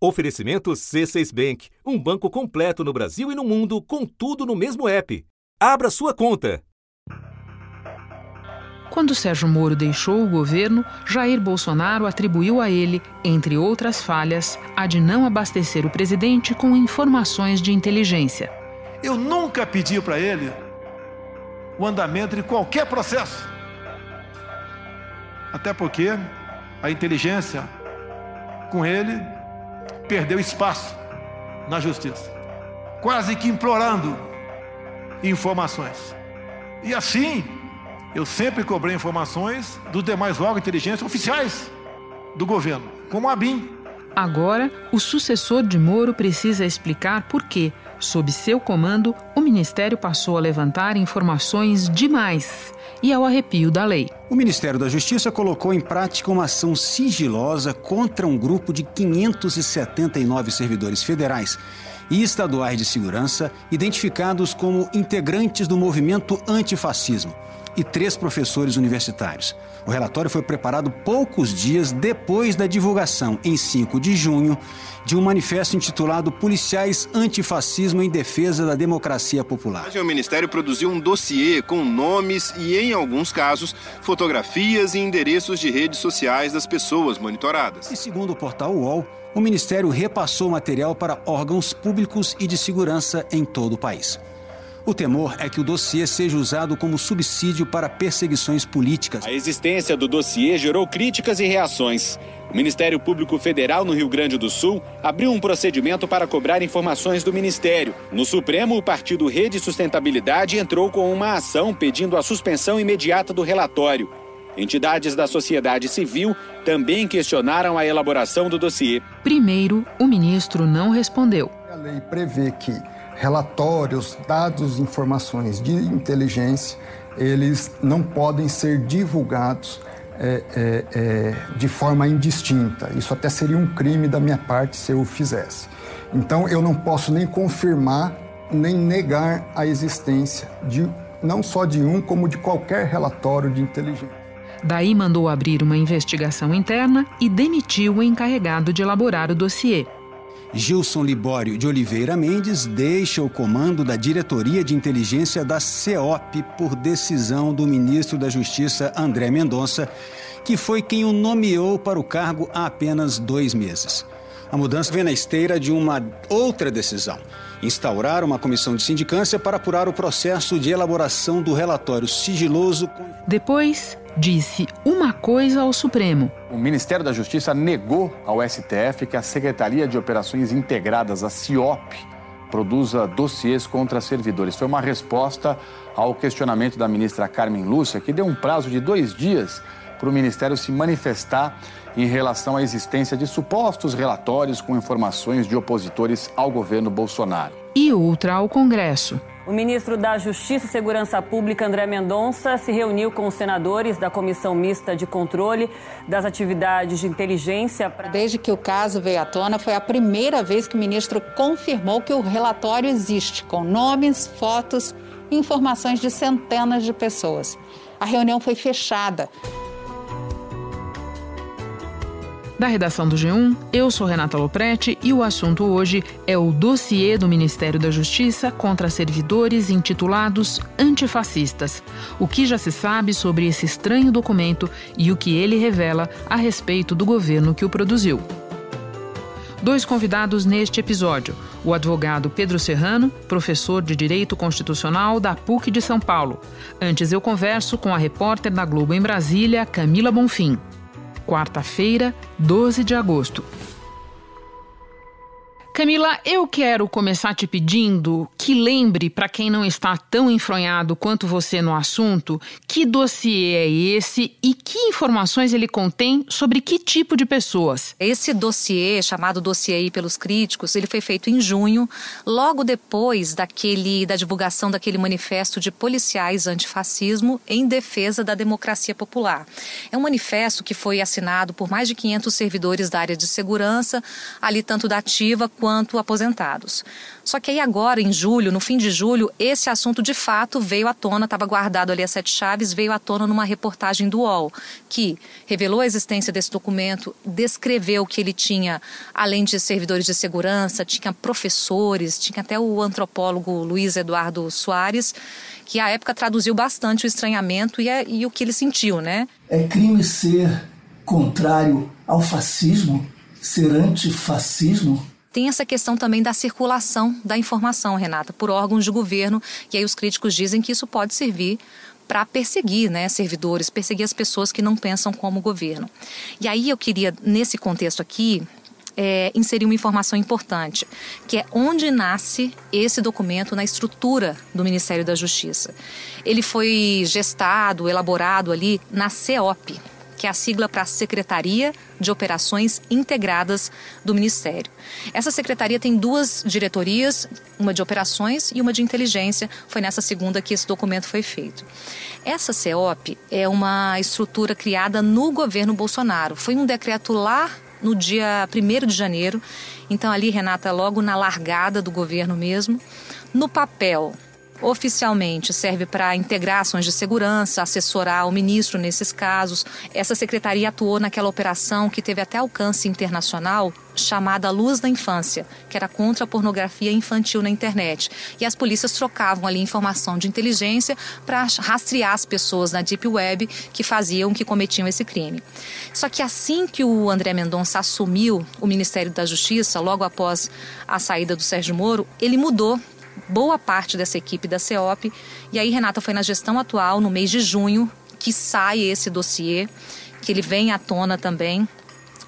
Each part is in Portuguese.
Oferecimento C6 Bank, um banco completo no Brasil e no mundo, com tudo no mesmo app. Abra sua conta. Quando Sérgio Moro deixou o governo, Jair Bolsonaro atribuiu a ele, entre outras falhas, a de não abastecer o presidente com informações de inteligência. Eu nunca pedi para ele o andamento de qualquer processo. Até porque a inteligência com ele perdeu espaço na justiça, quase que implorando informações. E assim, eu sempre cobrei informações dos demais órgãos de inteligência oficiais do governo, como a BIM. Agora, o sucessor de Moro precisa explicar por que, sob seu comando, o ministério passou a levantar informações demais e ao arrepio da lei. O Ministério da Justiça colocou em prática uma ação sigilosa contra um grupo de 579 servidores federais e estaduais de segurança identificados como integrantes do movimento antifascismo e três professores universitários. O relatório foi preparado poucos dias depois da divulgação, em 5 de junho, de um manifesto intitulado Policiais Antifascismo em Defesa da Democracia Popular. O Ministério produziu um dossiê com nomes e, em alguns casos, fotografias e endereços de redes sociais das pessoas monitoradas. E segundo o portal UOL, o Ministério repassou material para órgãos públicos e de segurança em todo o país. O temor é que o dossiê seja usado como subsídio para perseguições políticas. A existência do dossiê gerou críticas e reações. O Ministério Público Federal no Rio Grande do Sul abriu um procedimento para cobrar informações do Ministério. No Supremo, o partido Rede Sustentabilidade entrou com uma ação pedindo a suspensão imediata do relatório. Entidades da sociedade civil também questionaram a elaboração do dossiê. Primeiro, o ministro não respondeu. A lei prevê que relatórios, dados, informações de inteligência, eles não podem ser divulgados é, é, é, de forma indistinta. Isso até seria um crime da minha parte se eu o fizesse. Então, eu não posso nem confirmar nem negar a existência de não só de um, como de qualquer relatório de inteligência. Daí mandou abrir uma investigação interna e demitiu o encarregado de elaborar o dossiê. Gilson Libório de Oliveira Mendes deixa o comando da Diretoria de Inteligência da CEOP por decisão do ministro da Justiça André Mendonça, que foi quem o nomeou para o cargo há apenas dois meses. A mudança vem na esteira de uma outra decisão: instaurar uma comissão de sindicância para apurar o processo de elaboração do relatório sigiloso. Depois, disse uma coisa ao Supremo. O Ministério da Justiça negou ao STF que a Secretaria de Operações Integradas, a CIOP, produza dossiês contra servidores. Foi uma resposta ao questionamento da ministra Carmen Lúcia, que deu um prazo de dois dias para o Ministério se manifestar em relação à existência de supostos relatórios com informações de opositores ao governo Bolsonaro. E outra ao Congresso. O ministro da Justiça e Segurança Pública, André Mendonça, se reuniu com os senadores da Comissão Mista de Controle das Atividades de Inteligência. Pra... Desde que o caso veio à tona, foi a primeira vez que o ministro confirmou que o relatório existe, com nomes, fotos e informações de centenas de pessoas. A reunião foi fechada. Da redação do G1, eu sou Renata Loprete e o assunto hoje é o dossiê do Ministério da Justiça contra servidores intitulados antifascistas. O que já se sabe sobre esse estranho documento e o que ele revela a respeito do governo que o produziu. Dois convidados neste episódio: o advogado Pedro Serrano, professor de Direito Constitucional da PUC de São Paulo. Antes eu converso com a repórter da Globo em Brasília, Camila Bonfim quarta-feira, 12 de agosto. Camila, eu quero começar te pedindo que lembre, para quem não está tão enfronhado quanto você no assunto, que dossiê é esse e que informações ele contém sobre que tipo de pessoas. Esse dossiê, chamado dossiê pelos críticos, ele foi feito em junho, logo depois daquele da divulgação daquele manifesto de policiais antifascismo em defesa da democracia popular. É um manifesto que foi assinado por mais de 500 servidores da área de segurança, ali tanto da ativa quanto enquanto aposentados. Só que aí agora, em julho, no fim de julho, esse assunto de fato veio à tona, estava guardado ali as sete chaves, veio à tona numa reportagem do UOL, que revelou a existência desse documento, descreveu que ele tinha, além de servidores de segurança, tinha professores, tinha até o antropólogo Luiz Eduardo Soares, que à época traduziu bastante o estranhamento e, é, e o que ele sentiu, né? É crime ser contrário ao fascismo, ser antifascismo? Tem essa questão também da circulação da informação, Renata, por órgãos de governo, e aí os críticos dizem que isso pode servir para perseguir né, servidores, perseguir as pessoas que não pensam como o governo. E aí eu queria, nesse contexto aqui, é, inserir uma informação importante, que é onde nasce esse documento na estrutura do Ministério da Justiça. Ele foi gestado, elaborado ali na CEOP, que é a sigla para Secretaria de Operações Integradas do Ministério. Essa secretaria tem duas diretorias, uma de operações e uma de inteligência. Foi nessa segunda que esse documento foi feito. Essa CEOP é uma estrutura criada no governo Bolsonaro. Foi um decreto lá no dia 1 de janeiro. Então, ali, Renata, logo na largada do governo mesmo. No papel, oficialmente serve para integrar ações de segurança, assessorar o ministro nesses casos. Essa secretaria atuou naquela operação que teve até alcance internacional, chamada Luz da Infância, que era contra a pornografia infantil na internet. E as polícias trocavam ali informação de inteligência para rastrear as pessoas na Deep Web que faziam, que cometiam esse crime. Só que assim que o André Mendonça assumiu o Ministério da Justiça, logo após a saída do Sérgio Moro, ele mudou boa parte dessa equipe da CEOP. E aí, Renata, foi na gestão atual, no mês de junho, que sai esse dossiê, que ele vem à tona também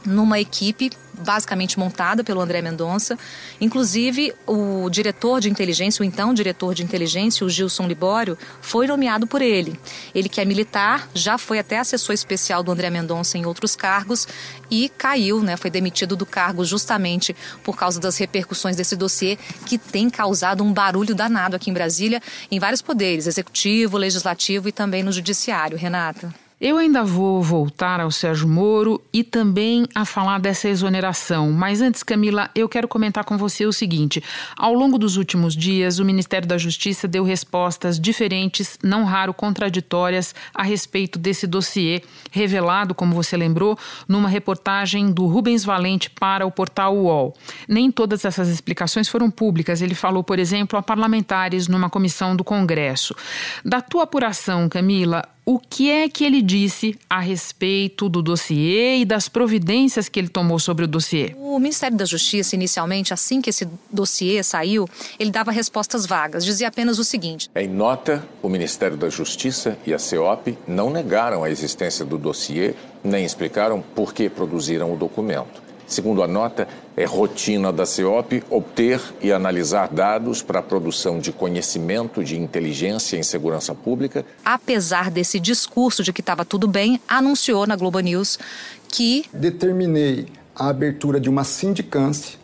numa equipe basicamente montada pelo André Mendonça. Inclusive, o diretor de inteligência, o então diretor de inteligência, o Gilson Libório, foi nomeado por ele. Ele que é militar, já foi até assessor especial do André Mendonça em outros cargos e caiu, né, foi demitido do cargo justamente por causa das repercussões desse dossiê que tem causado um barulho danado aqui em Brasília, em vários poderes, executivo, legislativo e também no judiciário. Renata. Eu ainda vou voltar ao Sérgio Moro e também a falar dessa exoneração. Mas antes, Camila, eu quero comentar com você o seguinte: ao longo dos últimos dias, o Ministério da Justiça deu respostas diferentes, não raro contraditórias, a respeito desse dossiê, revelado, como você lembrou, numa reportagem do Rubens Valente para o portal UOL. Nem todas essas explicações foram públicas. Ele falou, por exemplo, a parlamentares numa comissão do Congresso. Da tua apuração, Camila, o que é que ele disse a respeito do dossiê e das providências que ele tomou sobre o dossiê? O Ministério da Justiça, inicialmente, assim que esse dossiê saiu, ele dava respostas vagas, dizia apenas o seguinte: Em nota, o Ministério da Justiça e a CEOP não negaram a existência do dossiê nem explicaram por que produziram o documento. Segundo a nota, é rotina da CEOP obter e analisar dados para a produção de conhecimento de inteligência em segurança pública. Apesar desse discurso de que estava tudo bem, anunciou na Globo News que. Determinei a abertura de uma sindicância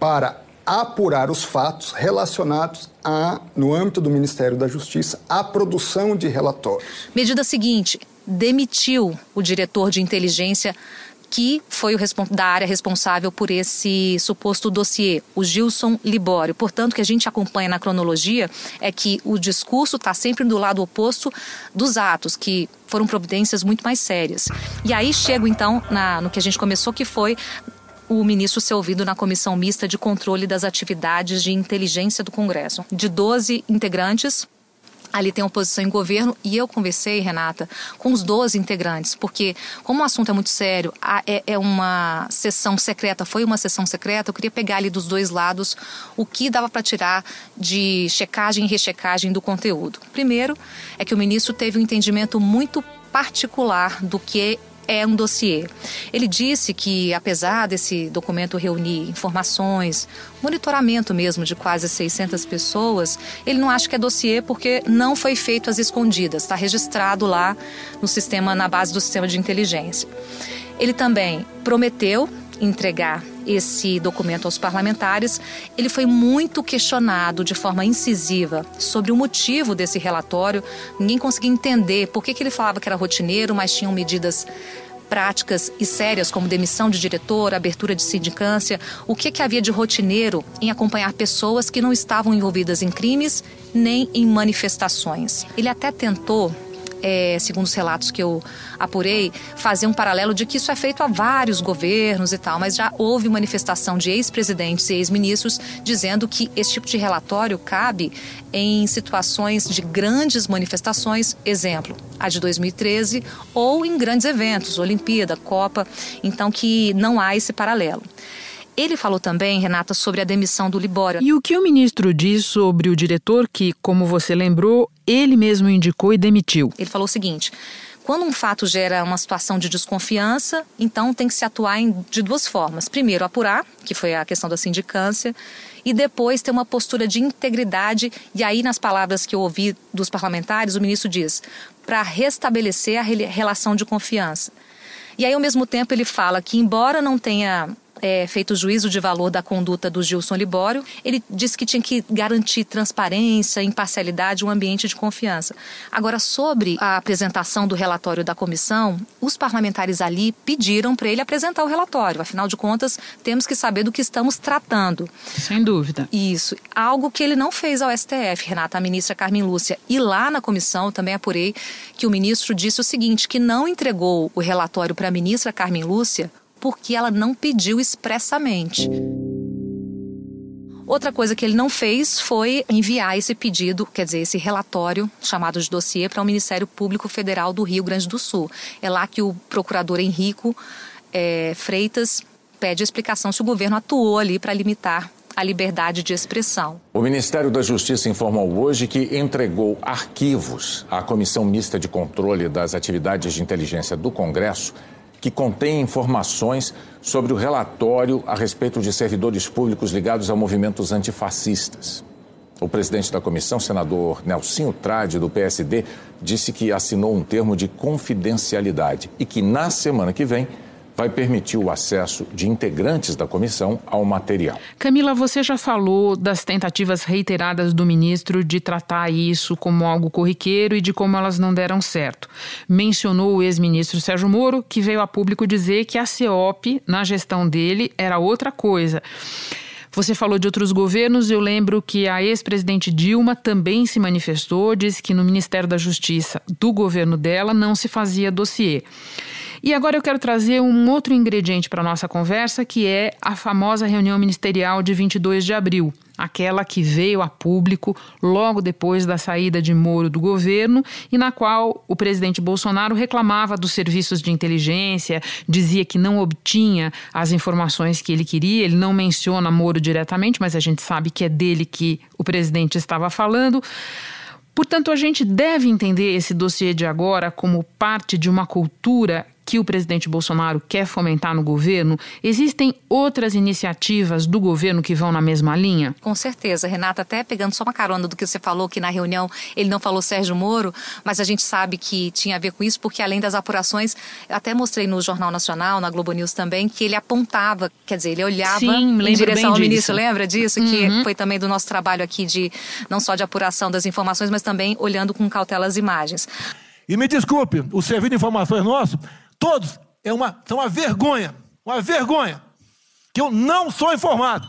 para apurar os fatos relacionados a, no âmbito do Ministério da Justiça, à produção de relatórios. Medida seguinte: demitiu o diretor de inteligência que foi o da área responsável por esse suposto dossiê, o Gilson Libório. Portanto, o que a gente acompanha na cronologia é que o discurso está sempre do lado oposto dos atos, que foram providências muito mais sérias. E aí chego então na, no que a gente começou, que foi o ministro ser ouvido na comissão mista de controle das atividades de inteligência do Congresso. De 12 integrantes, ali tem oposição em governo e eu conversei, Renata, com os 12 integrantes, porque como o assunto é muito sério, é, é, uma sessão secreta, foi uma sessão secreta, eu queria pegar ali dos dois lados o que dava para tirar de checagem e rechecagem do conteúdo. Primeiro, é que o ministro teve um entendimento muito particular do que é um dossiê. Ele disse que, apesar desse documento reunir informações, monitoramento mesmo de quase 600 pessoas, ele não acha que é dossiê porque não foi feito às escondidas, está registrado lá no sistema, na base do sistema de inteligência. Ele também prometeu entregar esse documento aos parlamentares, ele foi muito questionado de forma incisiva sobre o motivo desse relatório. Ninguém conseguia entender por que, que ele falava que era rotineiro, mas tinham medidas práticas e sérias como demissão de diretor, abertura de sindicância, o que, que havia de rotineiro em acompanhar pessoas que não estavam envolvidas em crimes nem em manifestações. Ele até tentou é, segundo os relatos que eu apurei, fazer um paralelo de que isso é feito a vários governos e tal, mas já houve manifestação de ex-presidentes e ex-ministros dizendo que esse tipo de relatório cabe em situações de grandes manifestações, exemplo, a de 2013, ou em grandes eventos, Olimpíada, Copa, então que não há esse paralelo. Ele falou também, Renata, sobre a demissão do Libório. E o que o ministro diz sobre o diretor que, como você lembrou, ele mesmo indicou e demitiu? Ele falou o seguinte: quando um fato gera uma situação de desconfiança, então tem que se atuar em, de duas formas. Primeiro, apurar, que foi a questão da sindicância, e depois ter uma postura de integridade. E aí, nas palavras que eu ouvi dos parlamentares, o ministro diz: para restabelecer a relação de confiança. E aí, ao mesmo tempo, ele fala que, embora não tenha é, feito o juízo de valor da conduta do Gilson Libório, ele disse que tinha que garantir transparência, imparcialidade, um ambiente de confiança. Agora, sobre a apresentação do relatório da comissão, os parlamentares ali pediram para ele apresentar o relatório. Afinal de contas, temos que saber do que estamos tratando. Sem dúvida. Isso. Algo que ele não fez ao STF, Renata, a ministra Carmen Lúcia. E lá na comissão, também apurei que o ministro disse o seguinte: que não entregou o relatório para a ministra Carmen Lúcia porque ela não pediu expressamente. Outra coisa que ele não fez foi enviar esse pedido, quer dizer, esse relatório chamado de dossiê para o Ministério Público Federal do Rio Grande do Sul. É lá que o procurador Henrico é, Freitas pede explicação se o governo atuou ali para limitar a liberdade de expressão. O Ministério da Justiça informou hoje que entregou arquivos à Comissão Mista de Controle das Atividades de Inteligência do Congresso que contém informações sobre o relatório a respeito de servidores públicos ligados a movimentos antifascistas. O presidente da comissão, senador Nelsinho Trade, do PSD, disse que assinou um termo de confidencialidade e que na semana que vem vai permitir o acesso de integrantes da comissão ao material. Camila, você já falou das tentativas reiteradas do ministro de tratar isso como algo corriqueiro e de como elas não deram certo. Mencionou o ex-ministro Sérgio Moro, que veio a público dizer que a CEOP, na gestão dele, era outra coisa. Você falou de outros governos, eu lembro que a ex-presidente Dilma também se manifestou, disse que no Ministério da Justiça do governo dela não se fazia dossiê. E agora eu quero trazer um outro ingrediente para a nossa conversa, que é a famosa reunião ministerial de 22 de abril, aquela que veio a público logo depois da saída de Moro do governo e na qual o presidente Bolsonaro reclamava dos serviços de inteligência, dizia que não obtinha as informações que ele queria. Ele não menciona Moro diretamente, mas a gente sabe que é dele que o presidente estava falando. Portanto, a gente deve entender esse dossiê de agora como parte de uma cultura que o presidente Bolsonaro quer fomentar no governo? Existem outras iniciativas do governo que vão na mesma linha? Com certeza, Renata, até pegando só uma carona do que você falou, que na reunião ele não falou Sérgio Moro, mas a gente sabe que tinha a ver com isso, porque além das apurações, até mostrei no Jornal Nacional, na Globo News também, que ele apontava, quer dizer, ele olhava Sim, em direção ao ministro, lembra disso? Uhum. Que foi também do nosso trabalho aqui de não só de apuração das informações, mas também olhando com cautela as imagens. E me desculpe, o serviço de informações nosso Todos é uma, são uma vergonha, uma vergonha, que eu não sou informado.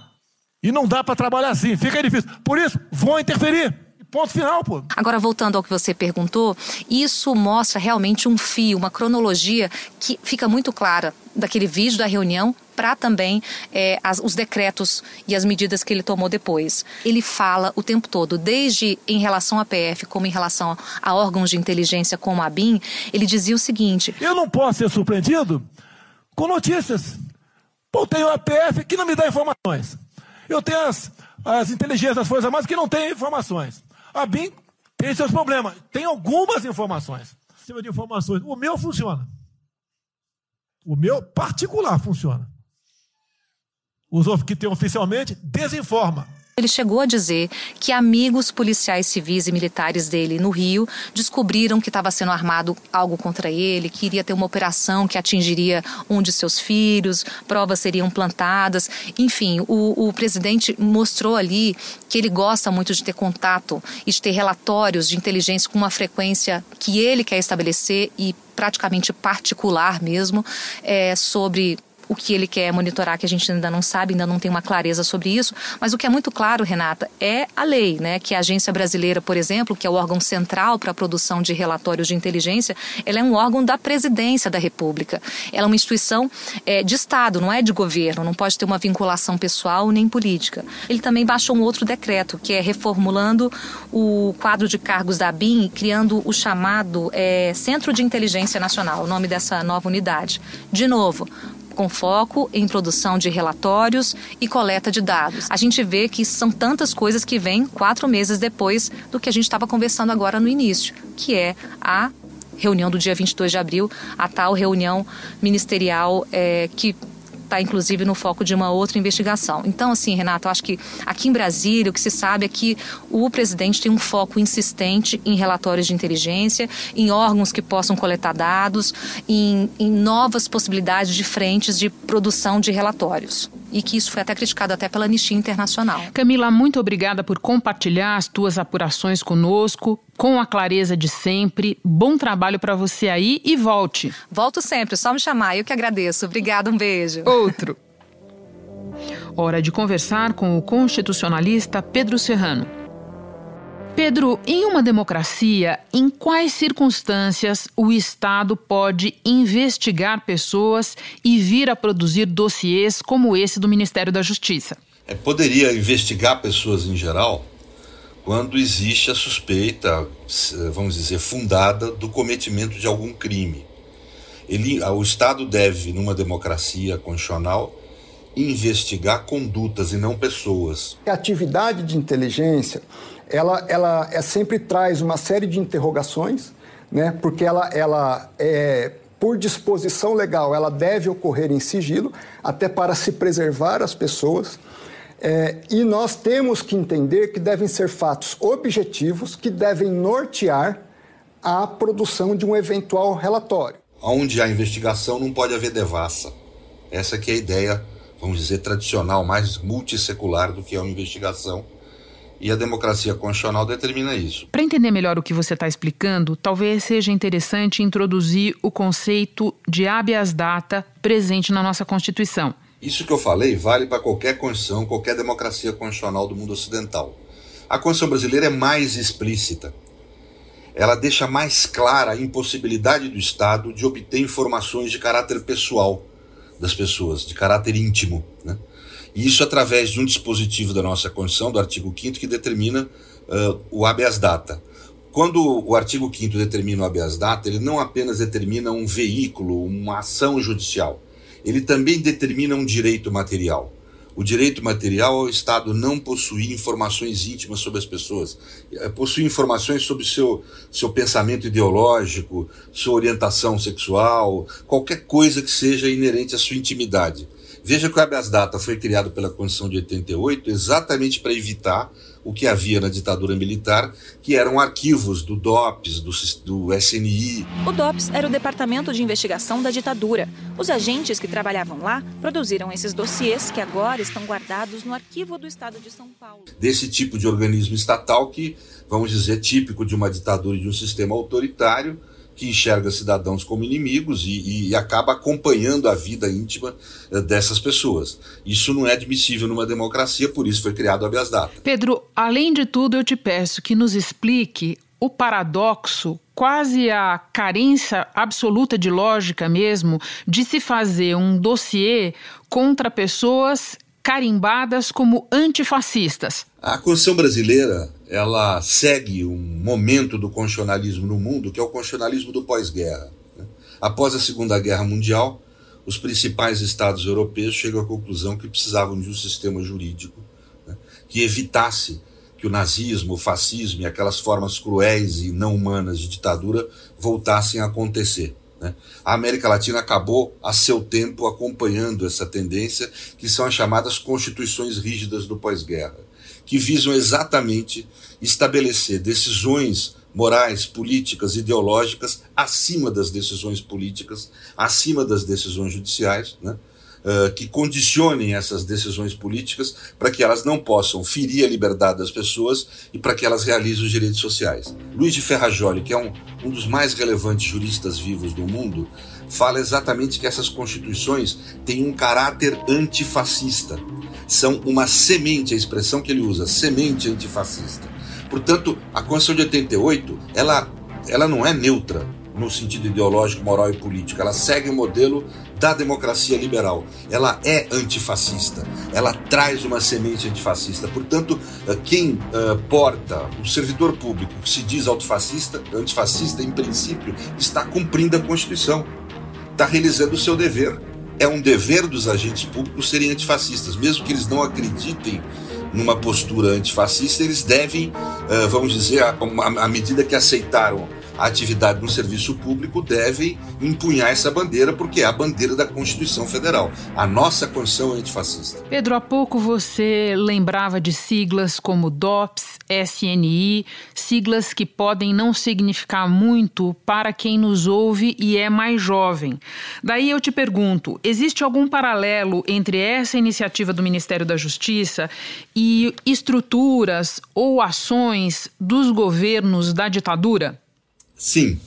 E não dá para trabalhar assim, fica difícil. Por isso, vou interferir. Ponto final, pô. Agora, voltando ao que você perguntou, isso mostra realmente um fio, uma cronologia que fica muito clara daquele vídeo da reunião para também é, as, os decretos e as medidas que ele tomou depois. Ele fala o tempo todo, desde em relação à PF, como em relação a órgãos de inteligência como a BIM, ele dizia o seguinte: Eu não posso ser surpreendido com notícias. Pô, tenho a PF que não me dá informações. Eu tenho as, as inteligências das Forças Armadas que não têm informações. A BIM tem seus problemas. Tem algumas informações. De informações. O meu funciona. O meu particular funciona. Os que tem oficialmente desinforma. Ele chegou a dizer que amigos policiais civis e militares dele no Rio descobriram que estava sendo armado algo contra ele, que iria ter uma operação que atingiria um de seus filhos, provas seriam plantadas. Enfim, o, o presidente mostrou ali que ele gosta muito de ter contato e de ter relatórios de inteligência com uma frequência que ele quer estabelecer e praticamente particular mesmo é, sobre o que ele quer monitorar, que a gente ainda não sabe, ainda não tem uma clareza sobre isso. Mas o que é muito claro, Renata, é a lei, né? Que a Agência Brasileira, por exemplo, que é o órgão central para a produção de relatórios de inteligência, ela é um órgão da presidência da República. Ela é uma instituição é, de Estado, não é de governo, não pode ter uma vinculação pessoal nem política. Ele também baixou um outro decreto, que é reformulando o quadro de cargos da BIM, criando o chamado é, Centro de Inteligência Nacional, o nome dessa nova unidade. De novo, com foco em produção de relatórios e coleta de dados. A gente vê que são tantas coisas que vêm quatro meses depois do que a gente estava conversando agora no início, que é a reunião do dia 22 de abril, a tal reunião ministerial é, que está inclusive no foco de uma outra investigação. Então, assim, Renato, eu acho que aqui em Brasília o que se sabe é que o presidente tem um foco insistente em relatórios de inteligência, em órgãos que possam coletar dados, em, em novas possibilidades de frentes de produção de relatórios e que isso foi até criticado até pela Anistia Internacional. Camila, muito obrigada por compartilhar as tuas apurações conosco, com a clareza de sempre. Bom trabalho para você aí e volte. Volto sempre, só me chamar, eu que agradeço. Obrigada, um beijo. Outro. Hora de conversar com o constitucionalista Pedro Serrano. Pedro, em uma democracia, em quais circunstâncias o Estado pode investigar pessoas e vir a produzir dossiês como esse do Ministério da Justiça? É, poderia investigar pessoas em geral quando existe a suspeita, vamos dizer, fundada do cometimento de algum crime. Ele, o Estado deve, numa democracia constitucional, investigar condutas e não pessoas. A atividade de inteligência ela, ela é, sempre traz uma série de interrogações, né? porque ela, ela é, por disposição legal, ela deve ocorrer em sigilo, até para se preservar as pessoas. É, e nós temos que entender que devem ser fatos objetivos que devem nortear a produção de um eventual relatório. Onde há investigação não pode haver devassa. Essa que é a ideia, vamos dizer, tradicional, mais multissecular do que é uma investigação e a democracia constitucional determina isso. Para entender melhor o que você está explicando, talvez seja interessante introduzir o conceito de habeas data presente na nossa Constituição. Isso que eu falei vale para qualquer Constituição, qualquer democracia constitucional do mundo ocidental. A Constituição brasileira é mais explícita. Ela deixa mais clara a impossibilidade do Estado de obter informações de caráter pessoal das pessoas, de caráter íntimo. Né? E isso através de um dispositivo da nossa Constituição, do artigo 5 que determina uh, o habeas data. Quando o artigo 5 determina o habeas data, ele não apenas determina um veículo, uma ação judicial, ele também determina um direito material. O direito material é o Estado não possuir informações íntimas sobre as pessoas, é possuir informações sobre seu, seu pensamento ideológico, sua orientação sexual, qualquer coisa que seja inerente à sua intimidade. Veja que o habeas data foi criado pela Constituição de 88 exatamente para evitar o que havia na ditadura militar, que eram arquivos do DOPS, do, do SNI. O DOPS era o Departamento de Investigação da Ditadura. Os agentes que trabalhavam lá produziram esses dossiês que agora estão guardados no arquivo do Estado de São Paulo. Desse tipo de organismo estatal que, vamos dizer, típico de uma ditadura e de um sistema autoritário, que enxerga cidadãos como inimigos e, e, acaba acompanhando a vida íntima eh, dessas pessoas. Isso não é admissível numa democracia, por isso foi criado o habeas data. Pedro, além de tudo, eu te peço que nos explique o paradoxo, quase a carência absoluta de lógica mesmo, de se fazer um dossiê contra pessoas carimbadas como antifascistas. A Constituição brasileira ela segue um momento do constitucionalismo no mundo que é o constitucionalismo do pós-guerra. Né? Após a Segunda Guerra Mundial, os principais estados europeus chegam à conclusão que precisavam de um sistema jurídico né? que evitasse que o nazismo, o fascismo e aquelas formas cruéis e não humanas de ditadura voltassem a acontecer. Né? A América Latina acabou, a seu tempo, acompanhando essa tendência, que são as chamadas constituições rígidas do pós-guerra. que visam exatamente estabelecer decisões morais, políticas, ideológicas acima das decisões políticas, acima das decisões judiciais, né? Uh, que condicionem essas decisões políticas para que elas não possam ferir a liberdade das pessoas e para que elas realizem os direitos sociais. Luiz de Ferrajoli, que é um, um dos mais relevantes juristas vivos do mundo, fala exatamente que essas constituições têm um caráter antifascista. São uma semente, a expressão que ele usa, semente antifascista. Portanto, a Constituição de 88, ela, ela não é neutra no sentido ideológico, moral e político. Ela segue o modelo da democracia liberal. Ela é antifascista. Ela traz uma semente antifascista. Portanto, eh, quem uh, porta o servidor público que se diz antifascista, antifascista, em princípio, está cumprindo a Constituição. Está realizando o seu dever. É um dever dos agentes públicos serem antifascistas, mesmo que eles não acreditem numa postura antifascista, eles devem, uh, vamos dizer, à medida que aceitaram a atividade no serviço público, devem empunhar essa bandeira, porque é a bandeira da Constituição Federal. A nossa Constituição é antifascista. Pedro, há pouco você lembrava de siglas como DOPS, SNI, siglas que podem não significar muito para quem nos ouve e é mais jovem. Daí eu te pergunto: existe algum paralelo entre essa iniciativa do Ministério da Justiça e estruturas ou ações dos governos da ditadura? Sim,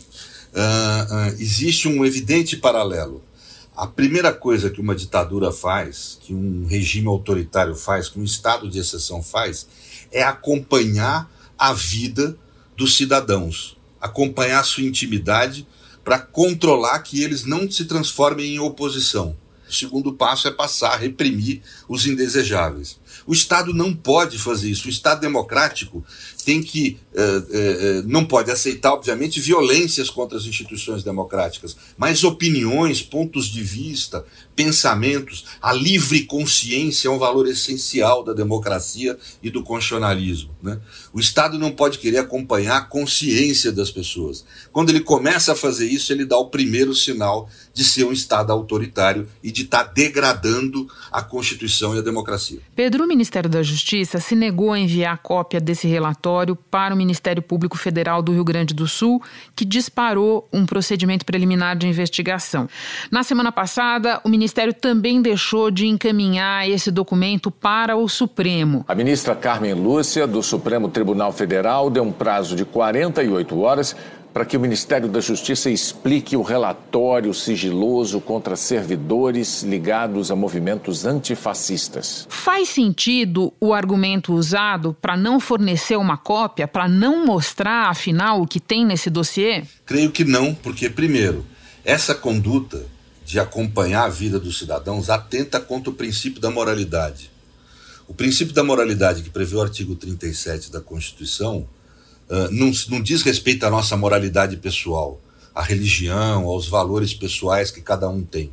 uh, uh, existe um evidente paralelo. A primeira coisa que uma ditadura faz, que um regime autoritário faz, que um estado de exceção faz, é acompanhar a vida dos cidadãos, acompanhar a sua intimidade para controlar que eles não se transformem em oposição. O segundo passo é passar a reprimir os indesejáveis. O Estado não pode fazer isso. O Estado democrático tem que uh, uh, não pode aceitar, obviamente, violências contra as instituições democráticas, mas opiniões, pontos de vista, pensamentos, a livre consciência é um valor essencial da democracia e do constitucionalismo. Né? O Estado não pode querer acompanhar a consciência das pessoas. Quando ele começa a fazer isso, ele dá o primeiro sinal de ser um Estado autoritário e de estar tá degradando a Constituição e a democracia. Pedro, o Ministério da Justiça se negou a enviar cópia desse relatório para o Ministério Público Federal do Rio Grande do Sul, que disparou um procedimento preliminar de investigação. Na semana passada, o Ministério também deixou de encaminhar esse documento para o Supremo. A ministra Carmen Lúcia, do Supremo Tribunal Federal, deu um prazo de 48 horas para que o Ministério da Justiça explique o relatório sigiloso contra servidores ligados a movimentos antifascistas. Faz sentido o argumento usado para não fornecer uma cópia, para não mostrar, afinal, o que tem nesse dossiê? Creio que não, porque, primeiro, essa conduta de acompanhar a vida dos cidadãos atenta contra o princípio da moralidade. O princípio da moralidade que prevê o artigo 37 da Constituição uh, não, não diz respeito à nossa moralidade pessoal, à religião, aos valores pessoais que cada um tem.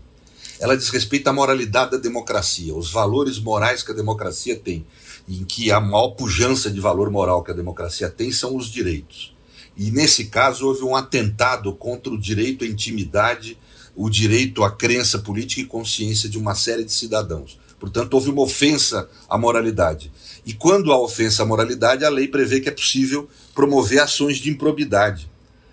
Ela diz respeito à moralidade da democracia, os valores morais que a democracia tem, em que a maior pujança de valor moral que a democracia tem são os direitos. E nesse caso houve um atentado contra o direito à intimidade, o direito à crença política e consciência de uma série de cidadãos. Portanto, houve uma ofensa à moralidade. E quando há ofensa à moralidade, a lei prevê que é possível promover ações de improbidade.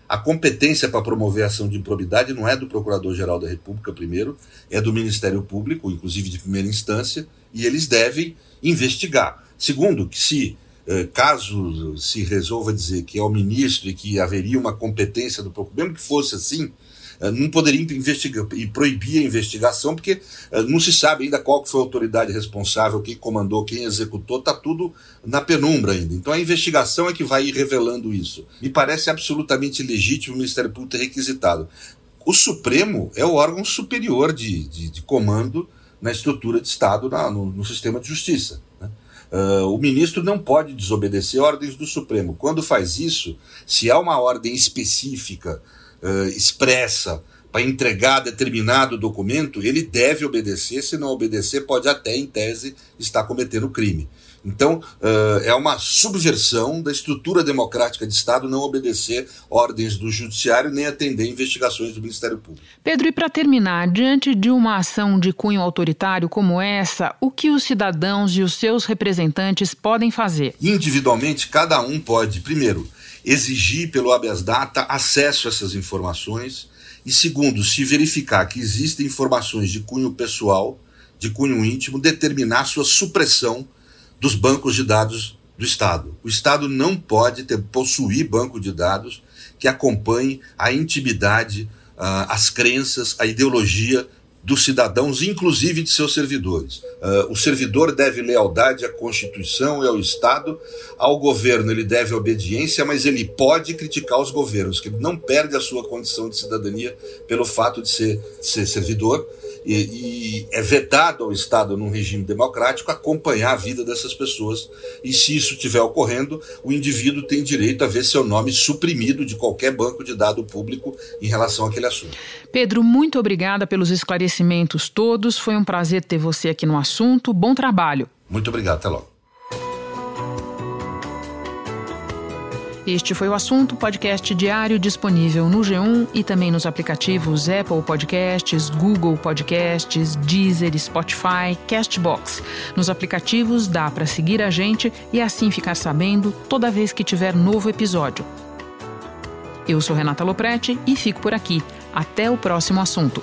A competência para promover ação de improbidade não é do Procurador-Geral da República, primeiro, é do Ministério Público, inclusive de primeira instância, e eles devem investigar. Segundo, que se eh, caso se resolva dizer que é o ministro e que haveria uma competência do Procurador, mesmo que fosse assim, não poderia investigar e proibir a investigação, porque eh, não se sabe ainda qual foi a autoridade responsável, quem comandou, quem executou, está tudo na penumbra ainda. Então a investigação é que vai ir revelando isso. Me parece absolutamente legítimo o Ministério Público ter requisitado. O Supremo é o órgão superior de, de, de comando na estrutura de Estado, na, no, no, sistema de justiça. Né? Uh, o ministro não pode desobedecer ordens do Supremo. Quando faz isso, se há uma ordem específica uh, expressa para entregar determinado documento, ele deve obedecer, se não obedecer, pode até, em tese, estar cometendo crime. Então, uh, é uma subversão da estrutura democrática de Estado não obedecer ordens do Judiciário nem atender investigações do Ministério Público. Pedro, e para terminar, diante de uma ação de cunho autoritário como essa, o que os cidadãos e os seus representantes podem fazer? Individualmente, cada um pode, primeiro, exigir pelo habeas data acesso a essas informações e, segundo, se verificar que existem informações de cunho pessoal, de cunho íntimo, determinar sua supressão dos bancos de dados do Estado. O Estado não pode ter, possuir banco de dados que acompanhe a intimidade, uh, as crenças, a ideologia dos cidadãos, inclusive de seus servidores. Uh, o servidor deve lealdade à Constituição e ao Estado, ao governo ele deve obediência, mas ele pode criticar os governos, que ele não perde a sua condição de cidadania pelo fato de ser, de ser servidor, e, e, é vedado ao Estado, num regime democrático, acompanhar a vida dessas pessoas. E se isso estiver ocorrendo, o indivíduo tem direito a ver seu nome suprimido de qualquer banco de dado público em relação àquele assunto. Pedro, muito obrigada pelos esclarecimentos todos. Foi um prazer ter você aqui no assunto. Bom trabalho. Muito obrigado. Até logo. Este foi o assunto podcast diário disponível no G1 e também nos aplicativos Apple Podcasts, Google Podcasts, Deezer, Spotify, Castbox. Nos aplicativos dá para seguir a gente e assim ficar sabendo toda vez que tiver novo episódio. Eu sou Renata Loprete e fico por aqui. Até o próximo assunto.